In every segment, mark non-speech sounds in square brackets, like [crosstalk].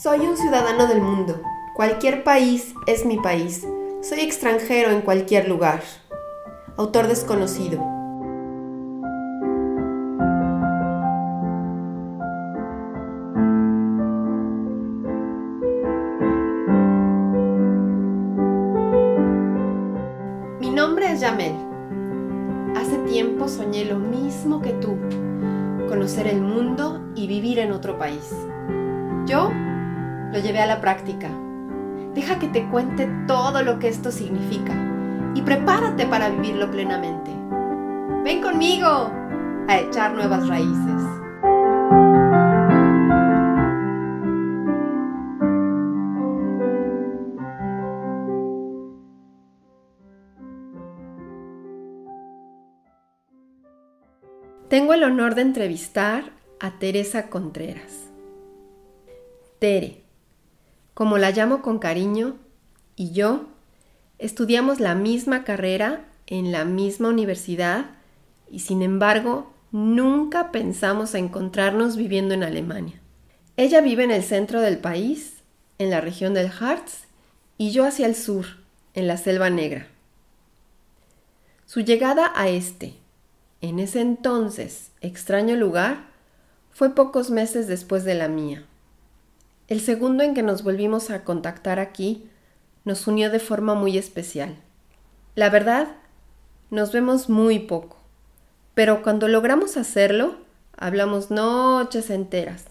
Soy un ciudadano del mundo. Cualquier país es mi país. Soy extranjero en cualquier lugar. Autor desconocido. Práctica. Deja que te cuente todo lo que esto significa y prepárate para vivirlo plenamente. Ven conmigo a echar nuevas raíces. Tengo el honor de entrevistar a Teresa Contreras. Tere, como la llamo con cariño, y yo estudiamos la misma carrera en la misma universidad y sin embargo nunca pensamos encontrarnos viviendo en Alemania. Ella vive en el centro del país, en la región del Harz, y yo hacia el sur, en la Selva Negra. Su llegada a este, en ese entonces extraño lugar, fue pocos meses después de la mía. El segundo en que nos volvimos a contactar aquí nos unió de forma muy especial. La verdad, nos vemos muy poco, pero cuando logramos hacerlo, hablamos noches enteras,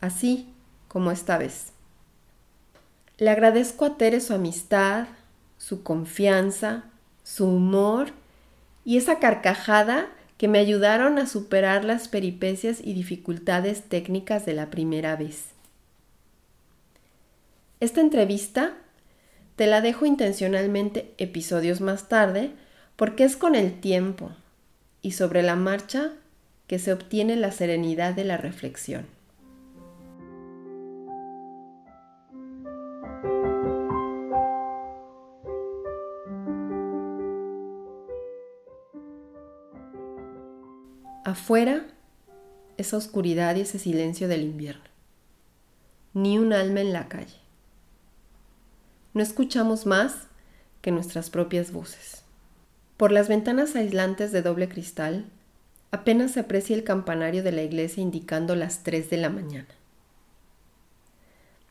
así como esta vez. Le agradezco a Tere su amistad, su confianza, su humor y esa carcajada que me ayudaron a superar las peripecias y dificultades técnicas de la primera vez. Esta entrevista te la dejo intencionalmente episodios más tarde porque es con el tiempo y sobre la marcha que se obtiene la serenidad de la reflexión. Afuera, esa oscuridad y ese silencio del invierno. Ni un alma en la calle no escuchamos más que nuestras propias voces. Por las ventanas aislantes de doble cristal, apenas se aprecia el campanario de la iglesia indicando las 3 de la mañana.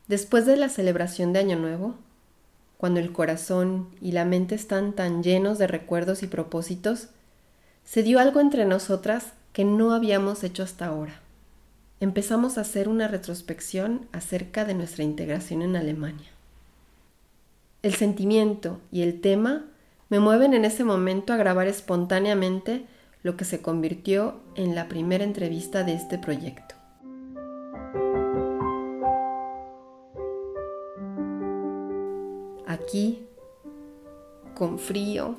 Después de la celebración de Año Nuevo, cuando el corazón y la mente están tan llenos de recuerdos y propósitos, se dio algo entre nosotras que no habíamos hecho hasta ahora. Empezamos a hacer una retrospección acerca de nuestra integración en Alemania. El sentimiento y el tema me mueven en ese momento a grabar espontáneamente lo que se convirtió en la primera entrevista de este proyecto. Aquí, con frío,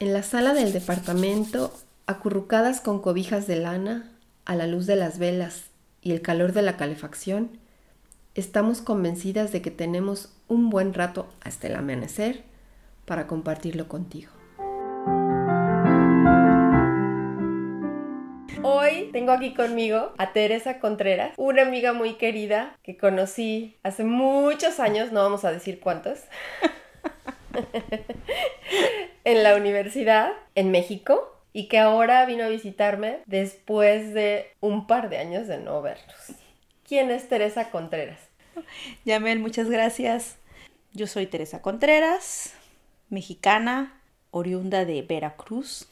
en la sala del departamento, acurrucadas con cobijas de lana, a la luz de las velas y el calor de la calefacción, estamos convencidas de que tenemos un buen rato hasta el amanecer para compartirlo contigo. Hoy tengo aquí conmigo a Teresa Contreras, una amiga muy querida que conocí hace muchos años, no vamos a decir cuántos, [laughs] en la universidad en México y que ahora vino a visitarme después de un par de años de no vernos. ¿Quién es Teresa Contreras? [laughs] Yamel, muchas gracias. Yo soy Teresa Contreras, mexicana, oriunda de Veracruz,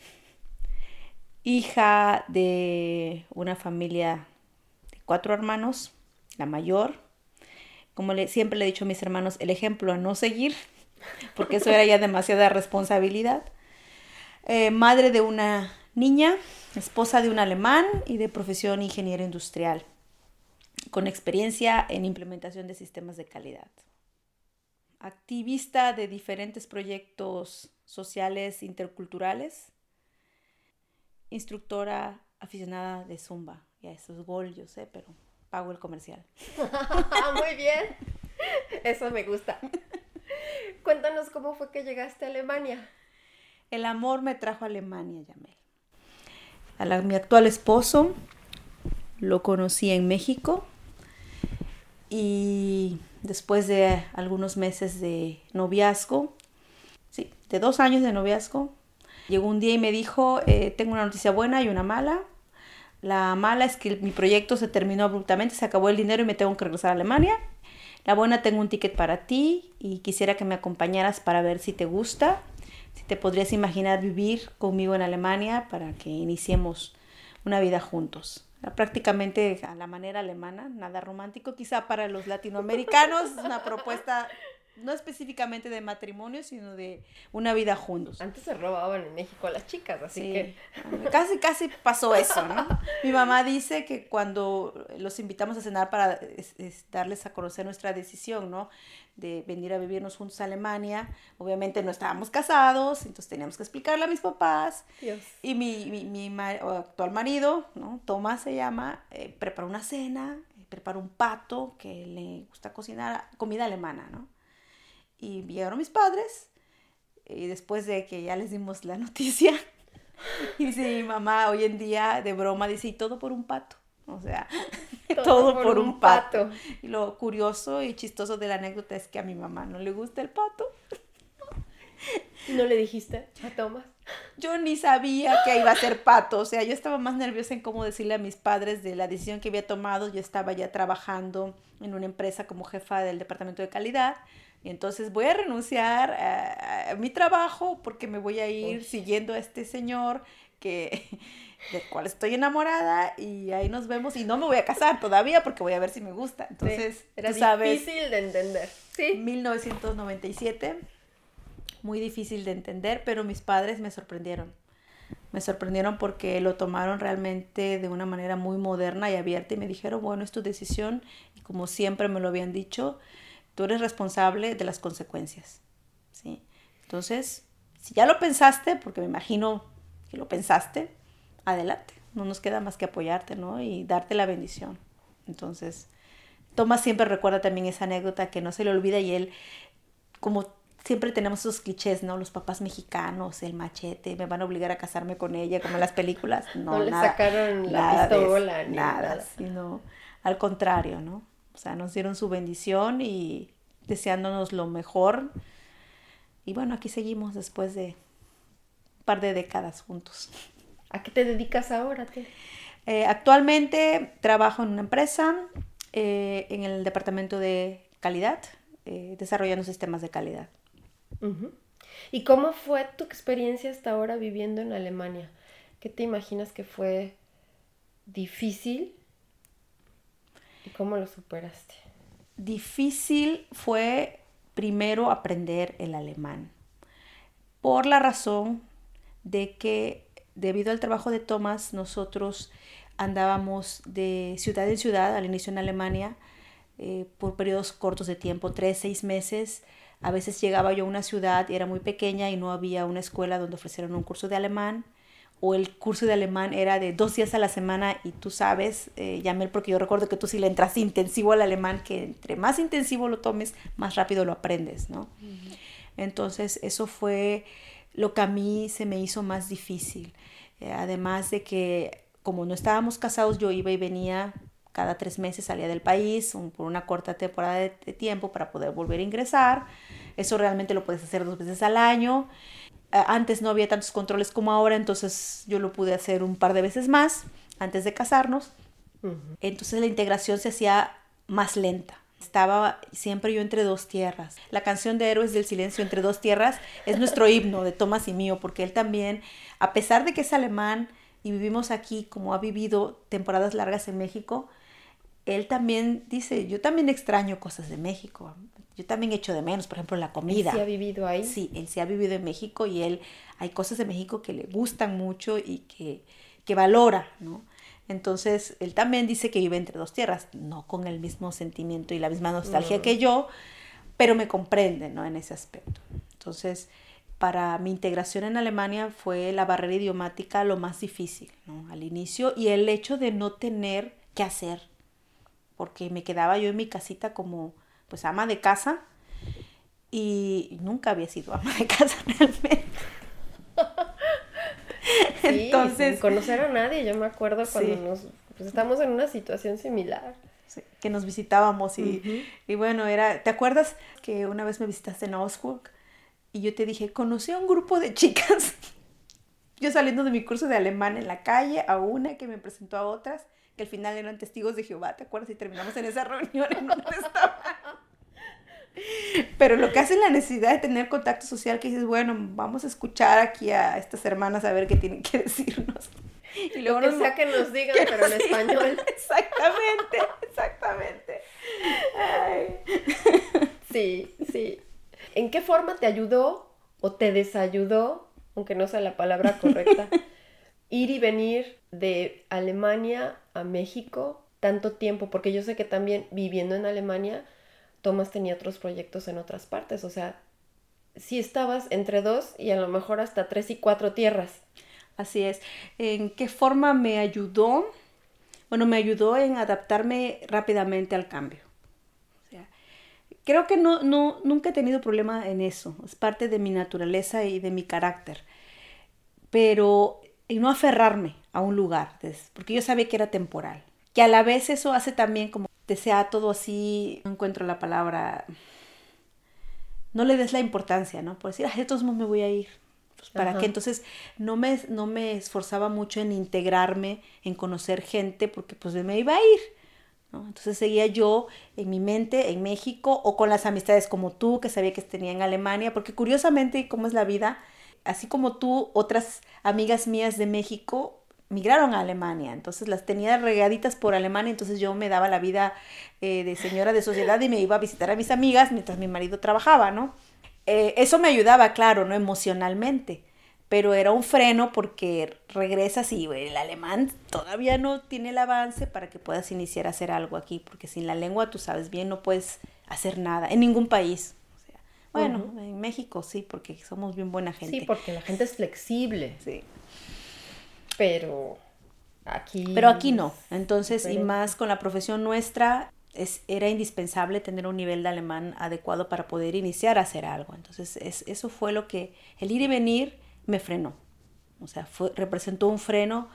hija de una familia de cuatro hermanos, la mayor. Como siempre le he dicho a mis hermanos, el ejemplo a no seguir, [laughs] porque eso era ya demasiada responsabilidad. Eh, madre de una niña, esposa de un alemán y de profesión ingeniero industrial con experiencia en implementación de sistemas de calidad. Activista de diferentes proyectos sociales interculturales, instructora aficionada de Zumba. Ya, eso es gol, yo sé, pero pago el comercial. [laughs] Muy bien, eso me gusta. Cuéntanos cómo fue que llegaste a Alemania. El amor me trajo a Alemania, Yamel. A mi actual esposo lo conocí en México y después de algunos meses de noviazgo, sí, de dos años de noviazgo, llegó un día y me dijo, eh, tengo una noticia buena y una mala. La mala es que mi proyecto se terminó abruptamente, se acabó el dinero y me tengo que regresar a Alemania. La buena, tengo un ticket para ti y quisiera que me acompañaras para ver si te gusta, si te podrías imaginar vivir conmigo en Alemania para que iniciemos una vida juntos prácticamente a la manera alemana, nada romántico, quizá para los latinoamericanos, una propuesta no específicamente de matrimonio, sino de una vida juntos. Antes se robaban en México a las chicas, así que... Casi, casi pasó eso, ¿no? [laughs] Mi mamá dice que cuando los invitamos a cenar para darles a conocer nuestra decisión, ¿no? De venir a vivirnos juntos a Alemania, obviamente no estábamos casados, entonces teníamos que explicarle a mis papás. Y mi, mi, mi actual marido, ¿no? Tomás se llama, eh, preparó una cena, preparó un pato que le gusta cocinar, comida alemana, ¿no? Y llegaron mis padres y después de que ya les dimos la noticia, [laughs] dice mi mamá hoy en día de broma, dice, y todo por un pato. O sea, [laughs] todo, por, un, pato. Y lo curioso y chistoso de la anécdota es que a mi mamá no le gusta el pato. ¿No le dijiste a Tomás? Yo ni sabía que iba a ser pato, o sea, yo estaba más nerviosa en cómo decirle a mis padres de la decisión que había tomado. Yo estaba ya trabajando en una empresa como jefa del departamento de calidad y entonces voy a renunciar a, mi trabajo porque me voy a ir siguiendo a este señor que [laughs] del cual estoy enamorada y ahí nos vemos y no me voy a casar todavía porque voy a ver si me gusta. Entonces, era difícil de entender. Sí. 1997, muy difícil de entender, pero mis padres me sorprendieron. Me sorprendieron porque lo tomaron realmente de una manera muy moderna y abierta y me dijeron, bueno, es tu decisión y como siempre me lo habían dicho, Tú eres responsable de las consecuencias. ¿sí? Entonces, si ya lo pensaste, porque me imagino que lo pensaste, adelante. No nos queda más que apoyarte, ¿no? Y darte la bendición. Entonces, Tomás siempre recuerda también esa anécdota que no se le olvida y él, como siempre tenemos esos clichés, ¿no? Los papás mexicanos, el machete, me van a obligar a casarme con ella, como en las películas. [laughs] No, no le sacaron la pistola, ni nada, nada, sino al contrario, ¿no? O sea, nos dieron su bendición y deseándonos lo mejor. Y bueno, aquí seguimos después de un par de décadas juntos. ¿A qué te dedicas ahora? Eh, actualmente trabajo en una empresa eh, en el departamento de calidad, eh, desarrollando sistemas de calidad. ¿Y cómo fue tu experiencia hasta ahora viviendo en Alemania? ¿Qué te imaginas que fue difícil ¿Y cómo lo superaste? Difícil fue primero aprender el alemán, por la razón de que debido al trabajo de Thomas nosotros andábamos de ciudad en ciudad al inicio en Alemania eh, por periodos cortos de tiempo, tres, seis meses. A veces llegaba yo a una ciudad y era muy pequeña y no había una escuela donde ofrecieran un curso de alemán o el curso de alemán era de dos días a la semana y tú sabes, eh, Yamel, porque yo recuerdo que tú sí le entras intensivo al alemán, que entre más intensivo lo tomes, más rápido lo aprendes, ¿no? Entonces, eso fue lo que a mí se me hizo más difícil. Eh, además de que, como no estábamos casados, yo iba y venía cada tres meses, salía del país por una corta temporada de, de tiempo para poder volver a ingresar. Eso realmente lo puedes hacer dos veces al año. Eh, antes no había tantos controles como ahora, entonces yo lo pude hacer un par de veces más antes de casarnos. Entonces la integración se hacía más lenta. Estaba siempre yo entre dos tierras. La canción de Héroes del Silencio entre dos tierras es nuestro himno de Tomás y mío, porque él también, a pesar de que es alemán y vivimos aquí como ha vivido temporadas largas en México, él también dice, yo también extraño cosas de México. Yo también echo de menos, por ejemplo, la comida. ¿Él sí ha vivido ahí? Sí, él sí ha vivido en México y él, hay cosas de México que le gustan mucho y que, que valora, ¿no? Entonces, él también dice que vive entre dos tierras, no con el mismo sentimiento y la misma nostalgia que yo, pero me comprende, ¿no? En ese aspecto. Entonces, para mi integración en Alemania fue la barrera idiomática lo más difícil, ¿no? Al inicio y el hecho de no tener que hacer, porque me quedaba yo en mi casita como pues ama de casa y nunca había sido ama de casa [laughs] realmente. [laughs] Entonces, sin conocer a nadie, yo me acuerdo cuando nos pues, estamos en una situación similar. que nos visitábamos y, y, bueno, era, ¿te acuerdas que una vez me visitaste en Augsburg y yo te dije, conocí a un grupo de chicas, [laughs] yo saliendo de mi curso de alemán en la calle, a una que me presentó a otras, que al final eran testigos de Jehová, ¿te acuerdas? Y terminamos en esa [laughs] reunión en donde estaba. Pero lo que hace la necesidad de tener contacto social, que dices, bueno, vamos a escuchar aquí a estas hermanas a ver qué tienen que decirnos. Y luego lo que sea que nos digan, pero en español. [laughs] Exactamente, exactamente. Sí, sí. ¿En qué forma te ayudó o te desayudó, aunque no sea la palabra correcta, [laughs] ir y venir de Alemania a México tanto tiempo? Porque yo sé que también viviendo en Alemania, Tomás tenía otros proyectos en otras partes. O sea, si estabas entre dos y a lo mejor hasta tres y cuatro tierras. Así es. ¿En qué forma me ayudó? Bueno, me ayudó en adaptarme rápidamente al cambio. Creo que no, no, nunca he tenido problema en eso. Es parte de mi naturaleza y de mi carácter. Pero y no aferrarme a un lugar, porque yo sabía que era temporal. Que a la vez eso hace también como te sea todo así, no encuentro la palabra, no le des la importancia, ¿no? Por decir, a todos me voy a ir. Pues, ¿Para qué? Entonces no me, no me esforzaba mucho en integrarme, en conocer gente, porque pues me iba a ir. ¿no? Entonces seguía yo en mi mente en México o con las amistades como tú, que sabía que tenía en Alemania, porque curiosamente, como es la vida, así como tú, otras amigas mías de México migraron a Alemania, entonces las tenía regaditas por Alemania, entonces yo me daba la vida eh, de señora de sociedad y me iba a visitar a mis amigas mientras mi marido trabajaba, ¿no? Eh, eso me ayudaba, claro, ¿no? Emocionalmente, pero era un freno porque regresas y el alemán todavía no tiene el avance para que puedas iniciar a hacer algo aquí, porque sin la lengua, tú sabes bien, no puedes hacer nada en ningún país. Bueno, en México sí, porque somos bien buena gente. Sí, porque la gente es flexible. Sí. Pero aquí... Pero aquí no. Entonces, y más con la profesión nuestra, es, era indispensable tener un nivel de alemán adecuado para poder iniciar a hacer algo. Entonces, es, eso fue lo que el ir y venir me frenó. O sea, fue, representó un freno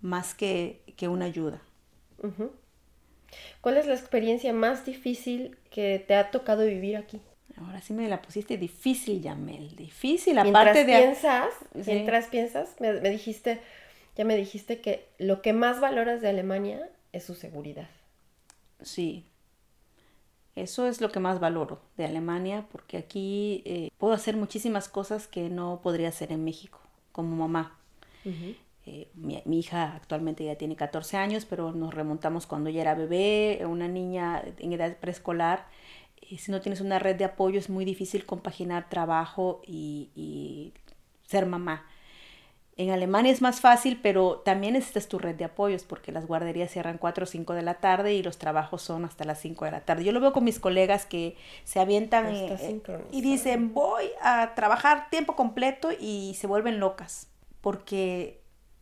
más que, que una ayuda. ¿Cuál es la experiencia más difícil que te ha tocado vivir aquí? Ahora sí me la pusiste difícil, Yamel. Difícil, aparte de... Piensas, Mientras piensas, me, me dijiste, ya me dijiste que lo que más valoras de Alemania es su seguridad. Sí, eso es lo que más valoro de Alemania, porque aquí eh, puedo hacer muchísimas cosas que no podría hacer en México, como mamá. Eh, mi, hija actualmente ya tiene 14 años, pero nos remontamos cuando ella era bebé, una niña en edad preescolar. Y si no tienes una red de apoyo es muy difícil compaginar trabajo y ser mamá. En Alemania es más fácil, pero también necesitas tu red de apoyos porque las guarderías cierran 4 o 5 de la tarde y los trabajos son hasta las 5 de la tarde. Yo lo veo con mis colegas que se avientan eh, y dicen voy a trabajar tiempo completo y se vuelven locas porque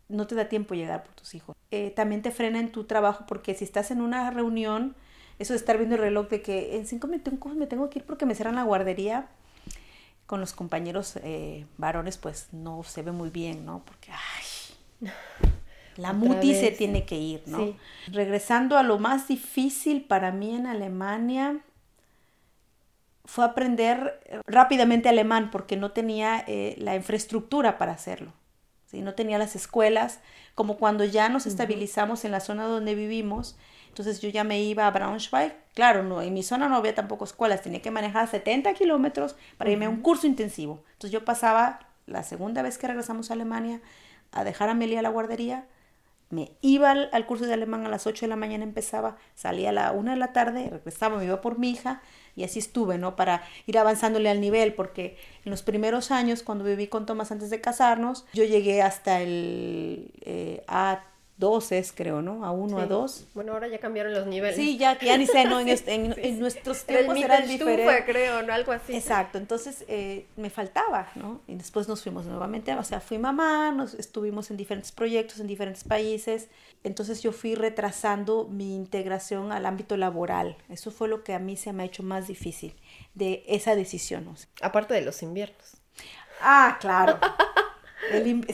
no te da tiempo llegar por tus hijos. Eh, también te frena en tu trabajo porque si estás en una reunión, eso de estar viendo el reloj de que en 5 minutos me tengo que ir porque me cierran la guardería, con los compañeros eh, varones pues no se ve muy bien, ¿no? Porque, ay, la muti se tiene que ir, ¿no? Regresando a lo más difícil para mí en Alemania, fue aprender rápidamente alemán porque no tenía eh, la infraestructura para hacerlo. ¿Sí? No tenía las escuelas, como cuando ya nos estabilizamos en la zona donde vivimos, entonces yo ya me iba a Braunschweig. Claro, no, en mi zona no había tampoco escuelas, tenía que manejar 70 kilómetros para irme a un curso intensivo. Entonces yo pasaba la segunda vez que regresamos a Alemania a dejar a Amelia a la guardería, me iba al, curso de alemán a las 8 de la mañana, empezaba, salía a la 1 de la tarde, regresaba, me iba por mi hija y así estuve, ¿no? Para ir avanzándole al nivel, porque en los primeros años, cuando viví con Tomás antes de casarnos, yo llegué hasta el eh, A dos es, creo, ¿no? A uno, a dos. Bueno, ahora ya cambiaron los niveles. Sí, ya, ya ni sé, ¿no? En, [laughs] en, nuestros tiempos el era diferente. creo, ¿no? Algo así. Exacto, entonces eh, me faltaba, ¿no? Y después nos fuimos nuevamente, o sea, fui mamá, nos estuvimos en diferentes proyectos, en diferentes países, entonces yo fui retrasando mi integración al ámbito laboral. Eso fue lo que a mí se me ha hecho más difícil de esa decisión. Aparte de los inviernos. Ah, claro.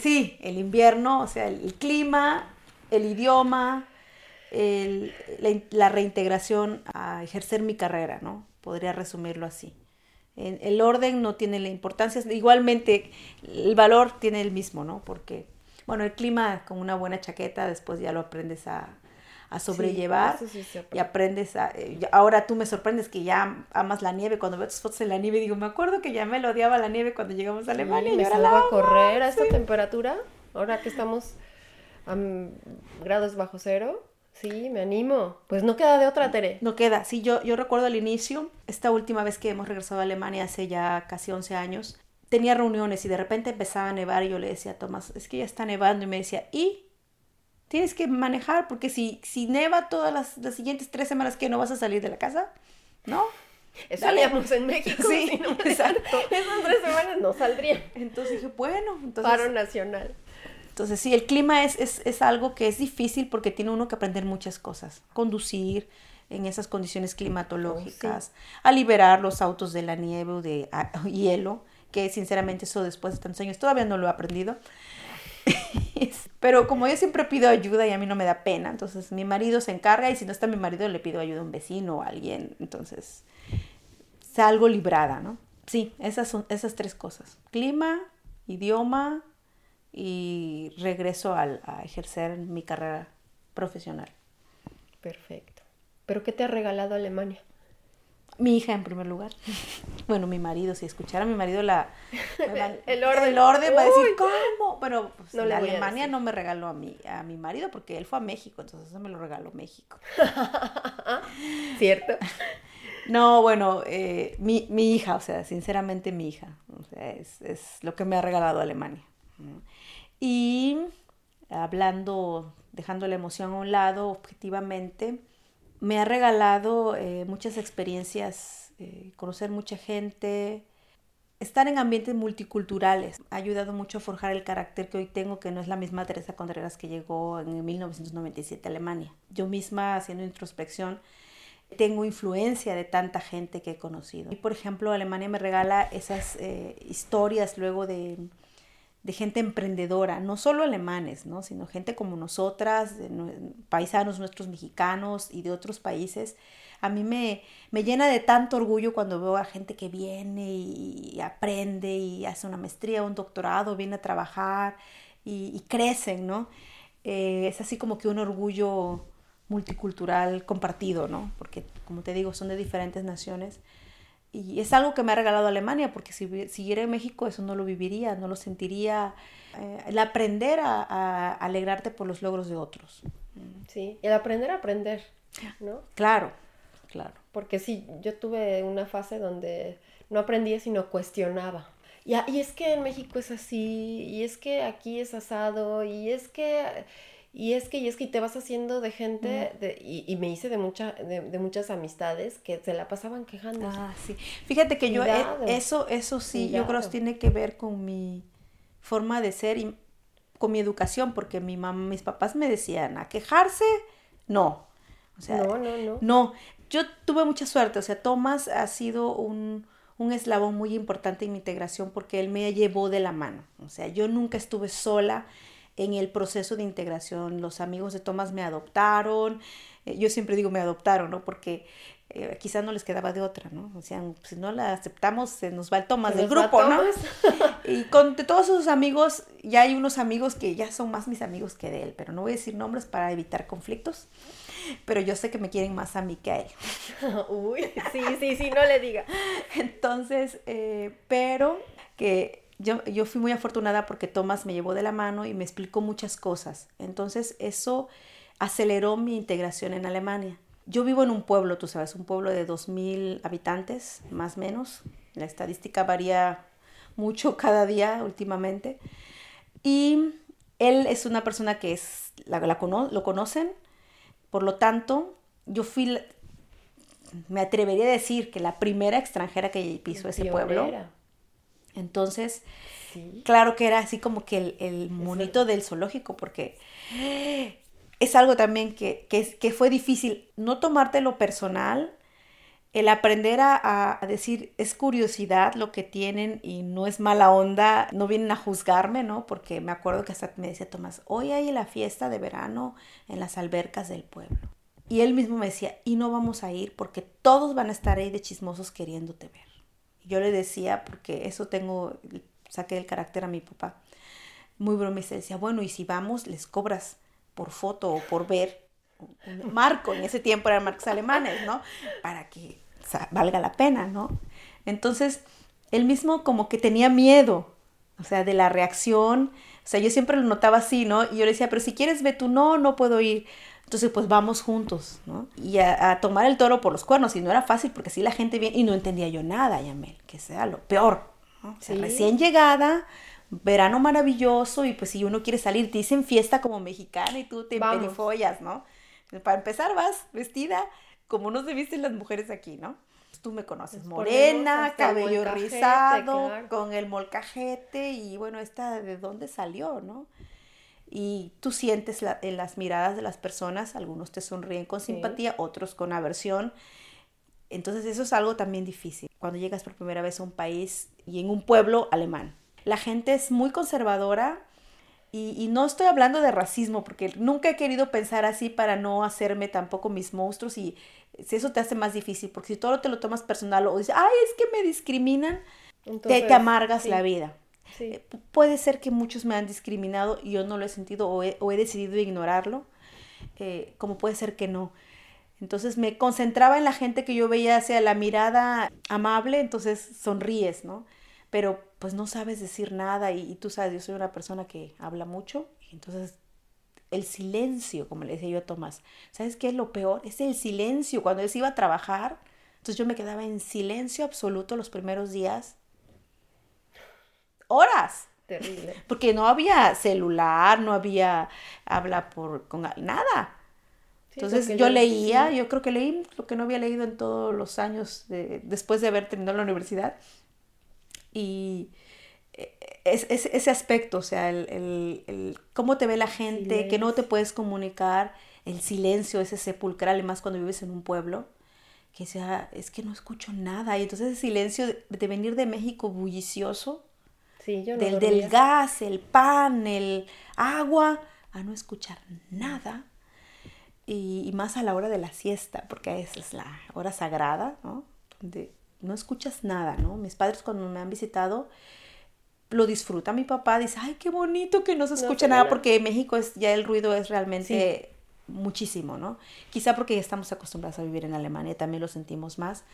sí, el invierno, o sea, el clima, el idioma, la, reintegración a ejercer mi carrera, ¿no? Podría resumirlo así. El orden no tiene la importancia, igualmente el valor tiene el mismo, ¿no? Porque, bueno, el clima con una buena chaqueta después ya lo aprendes a, sobrellevar y aprendes a... Eh, ahora tú me sorprendes que ya amas la nieve, cuando veo tus fotos en la nieve digo, me acuerdo que ya me lo odiaba la nieve cuando llegamos a Alemania. y ahora la a correr a esta temperatura, ahora que estamos a grados bajo cero. Sí, me animo. Pues no queda de otra, Tere. No queda. Sí, yo, yo recuerdo al inicio, esta última vez que hemos regresado a Alemania hace ya casi 11 años, tenía reuniones y de repente empezaba a nevar y yo le decía a Tomás, es que ya está nevando y me decía, ¿y? Tienes que manejar porque si, si neva todas las, las siguientes tres semanas que no vas a salir de la casa, ¿no? Salíamos en México. [laughs] Sí, exacto. [laughs] Esas tres semanas no saldría. Entonces dije, bueno, entonces... Paro nacional. Entonces, sí, el clima es, es, es, algo que es difícil porque tiene uno que aprender muchas cosas. Conducir en esas condiciones climatológicas, a liberar los autos de la nieve o de [laughs] hielo, que sinceramente eso después de tantos años todavía no lo he aprendido. [laughs] Pero como yo siempre pido ayuda y a mí no me da pena, entonces mi marido se encarga y si no está mi marido le pido ayuda a un vecino o a alguien. Entonces, salgo librada, ¿no? Sí, esas son esas tres cosas. Clima, idioma y regreso al, a ejercer mi carrera profesional. Perfecto. ¿Pero qué te ha regalado Alemania? Mi hija en primer lugar. [laughs] Bueno, mi marido, si escuchara a mi marido la... [laughs] el, orden. El orden va a decir, ¿cómo? Pero pues, la Alemania no me regaló a mi, a mi marido porque él fue a México, entonces eso me lo regaló México. [laughs] ¿Cierto? No, bueno, eh, mi, mi, hija, o sea, sinceramente mi hija. O sea, es, es lo que me ha regalado Alemania. Y hablando, dejando la emoción a un lado, objetivamente, me ha regalado eh, muchas experiencias, eh, conocer mucha gente, estar en ambientes multiculturales. Ha ayudado mucho a forjar el carácter que hoy tengo, que no es la misma Teresa Contreras que llegó en 1997 a Alemania. Yo misma, haciendo introspección, tengo influencia de tanta gente que he conocido. Y por ejemplo, Alemania me regala esas eh, historias luego de de gente emprendedora, no solo alemanes, ¿no? sino gente como nosotras, paisanos nuestros mexicanos y de otros países. A mí me, me llena de tanto orgullo cuando veo a gente que viene y, aprende y hace una maestría, un doctorado, viene a trabajar y, crecen, ¿no? Eh, es así como que un orgullo multicultural compartido, ¿no? Porque, como te digo, son de diferentes naciones y es algo que me ha regalado Alemania, porque si siguiera en México eso no lo viviría, no lo sentiría. Eh, el aprender a, alegrarte por los logros de otros. Sí, el aprender a aprender, ¿no? Claro, claro. Porque sí, yo tuve una fase donde no aprendía, sino cuestionaba. Y, y es que en México es así, y es que aquí es asado, y es que y es que, y es que te vas haciendo de gente, de, y, me hice de, mucha, de, muchas amistades que se la pasaban quejando. Ah, sí. Fíjate que yo, eh, eso, eso sí, yo creo que tiene que ver con mi forma de ser y con mi educación, porque mi mamá, mis papás me decían, a quejarse, no. O sea, no, no, no. No, yo tuve mucha suerte, o sea, Tomás ha sido un, un eslabón muy importante en mi integración porque él me llevó de la mano. O sea, yo nunca estuve sola en el proceso de integración. Los amigos de Tomás me adoptaron. Eh, yo siempre digo me adoptaron, ¿no? Porque eh, quizás no les quedaba de otra, ¿no? O sea, si no la aceptamos, se nos va el Tomás del grupo, ¿no? [laughs] y con todos sus amigos, ya hay unos amigos que ya son más mis amigos que de él, pero no voy a decir nombres para evitar conflictos. Pero yo sé que me quieren más a mí que a él. [laughs] Uy, sí, sí, sí, no le diga. [laughs] Entonces, eh, pero que yo, yo fui muy afortunada porque Tomás me llevó de la mano y me explicó muchas cosas. Entonces eso aceleró mi integración en Alemania. Yo vivo en un pueblo, tú sabes, un pueblo de 2.000 habitantes, más o menos. La estadística varía mucho [laughs] cada día últimamente. Y él es una persona que es, la, lo conocen, por lo tanto, yo fui, me atrevería a decir que la primera extranjera que pisó ese pueblo entonces, claro que era así como que el, monito del zoológico, porque es algo también que, que, fue difícil no tomártelo personal, el aprender a, a, decir es curiosidad lo que tienen y no es mala onda, no vienen a juzgarme, ¿no? Porque me acuerdo que hasta me decía Tomás, hoy hay la fiesta de verano en las albercas del pueblo. Y él mismo me decía, y no vamos a ir porque todos van a estar ahí de chismosos queriéndote ver. Yo le decía, porque eso tengo, saqué el carácter a mi papá, muy bromista, decía, bueno, y si vamos, les cobras por foto o por ver marco, en ese tiempo eran marcos alemanes, ¿no? Para que valga la pena, ¿no? Entonces, él mismo como que tenía miedo, o sea, de la reacción, o sea, yo siempre lo notaba así, ¿no? Y yo le decía, pero si quieres ve tú, no, no puedo ir. Entonces, pues vamos juntos, ¿no? Y a, tomar el toro por los cuernos, y no era fácil porque así la gente viene, y no entendía yo nada, Yamel, que sea lo peor, ¿no? O sea, recién llegada, verano maravilloso, y pues si uno quiere salir, te dicen fiesta como mexicana y tú te emperifollas, ¿no? Para empezar, vas vestida como no se visten las mujeres aquí, ¿no? Tú me conoces, morena, cabello rizado, con el molcajete y bueno, esta de dónde salió, ¿no? Y tú sientes en las miradas de las personas, algunos te sonríen con simpatía, otros con aversión. Entonces eso es algo también difícil cuando llegas por primera vez a un país y en un pueblo alemán. La gente es muy conservadora, y, no estoy hablando de racismo, porque nunca he querido pensar así para no hacerme tampoco mis monstruos y si eso te hace más difícil, porque si todo te lo tomas personal o dices, ay, es que me discriminan, te, amargas la vida. Eh, puede ser que muchos me han discriminado y yo no lo he sentido o he, decidido ignorarlo, eh, como puede ser que no. Entonces me concentraba en la gente que yo veía hacia la mirada amable, entonces sonríes, ¿no? Pero pues no sabes decir nada y, tú sabes, yo soy una persona que habla mucho, entonces el silencio, como le decía yo a Tomás, ¿sabes qué es lo peor? Es el silencio. Cuando él se iba a trabajar, entonces yo me quedaba en silencio absoluto los primeros días. Horas. Terrible. [laughs] Porque no había celular, no había habla por con nada. Entonces yo leía, yo creo que leí lo que no había leído en todos los años de, después de haber terminado la universidad y e, es, ese aspecto, o sea, el, cómo te ve la gente, que no te puedes comunicar, el silencio, ese sepulcral, y más cuando vives en un pueblo, que sea, es que no escucho nada. Y entonces ese silencio de, venir de México bullicioso, del, del gas, el pan, el agua, a no escuchar nada. Y, y, más a la hora de la siesta, porque esa es la hora sagrada, ¿no? Donde no escuchas nada, ¿no? Mis padres cuando me han visitado lo disfruta mi papá, dice, ay, qué bonito que no se escucha nada, porque en México es, ya el ruido es realmente muchísimo, ¿no? Quizá porque ya estamos acostumbrados a vivir en Alemania, también lo sentimos más,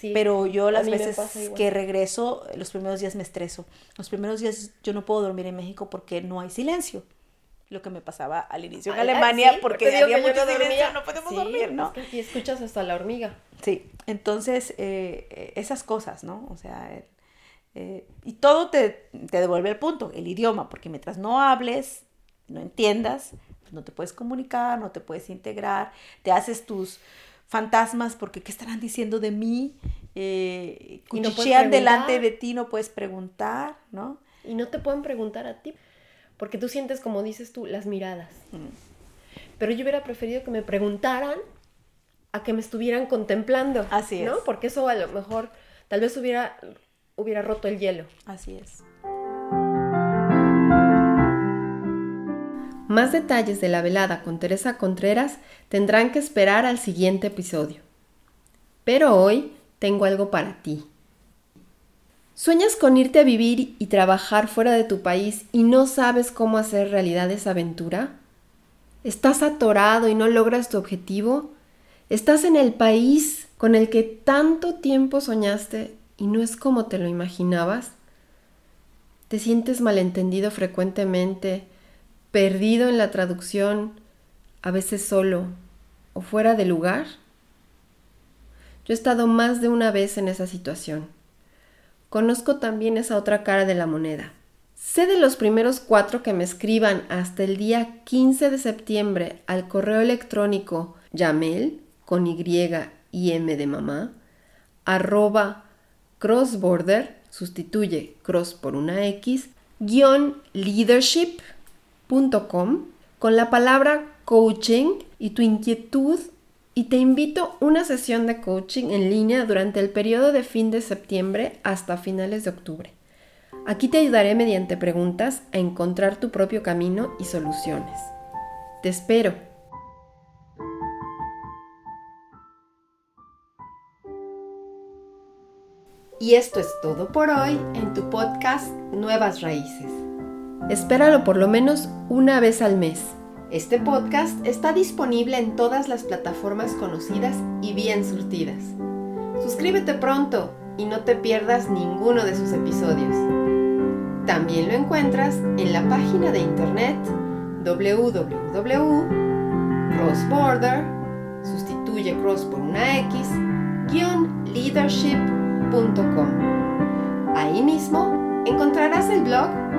pero yo las veces que regreso, los primeros días me estreso, los primeros días yo no puedo dormir en México porque no hay silencio lo que me pasaba al inicio en Alemania, porque había mucho silencio, no podemos dormir, ¿no? y escuchas hasta la hormiga. Sí, entonces eh, esas cosas, ¿no? O sea, eh, y todo te, te, devuelve el punto, el idioma, porque mientras no hables, no entiendas, no te puedes comunicar, no te puedes integrar, te haces tus fantasmas porque qué estarán diciendo de mí, eh, cuchichean delante de ti, no puedes preguntar, ¿no? Y no te pueden preguntar a ti porque tú sientes, como dices tú, las miradas. Mm. Pero yo hubiera preferido que me preguntaran a que me estuvieran contemplando. Así es. ¿no? Porque eso a lo mejor tal vez hubiera, hubiera roto el hielo. Así es. Más detalles de la velada con Teresa Contreras tendrán que esperar al siguiente episodio. Pero hoy tengo algo para ti. ¿Sueñas con irte a vivir y trabajar fuera de tu país y no sabes cómo hacer realidad esa aventura? ¿Estás atorado y no logras tu objetivo? ¿Estás en el país con el que tanto tiempo soñaste y no es como te lo imaginabas? ¿Te sientes malentendido frecuentemente, perdido en la traducción, a veces solo o fuera de lugar? Yo he estado más de una vez en esa situación conozco también esa otra cara de la moneda. Sé de los primeros cuatro que me escriban hasta el día 15 de septiembre al correo electrónico yamel con Y y M de mamá arroba crossborder sustituye cross por una X guion con la palabra coaching y tu inquietud y te invito a una sesión de coaching en línea durante el periodo de fin de septiembre hasta finales de octubre. Aquí te ayudaré mediante preguntas a encontrar tu propio camino y soluciones. Te espero. Y esto es todo por hoy en tu podcast Nuevas Raíces. Espéralo por lo menos una vez al mes. Este podcast está disponible en todas las plataformas conocidas y bien surtidas. Suscríbete pronto y no te pierdas ninguno de sus episodios. También lo encuentras en la página de internet www.crossborder, sustituye cross por una X, leadership Ahí mismo encontrarás el blog